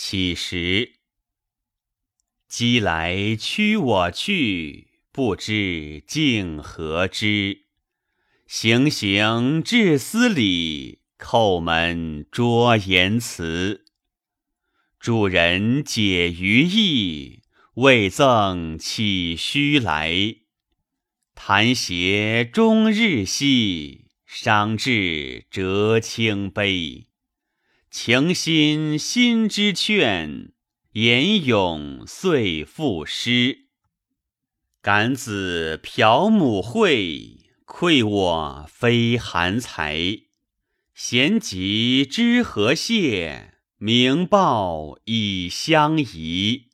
乞食。鸡来驱我去，不知竟何之。行行至司礼，叩门捉言辞。主人解于意，未赠岂须来？弹鞋终日兮，伤志折清悲。情心心之劝。言咏遂赋诗，感子嫖母会，愧我非寒才。贤集知何谢？明报以相宜。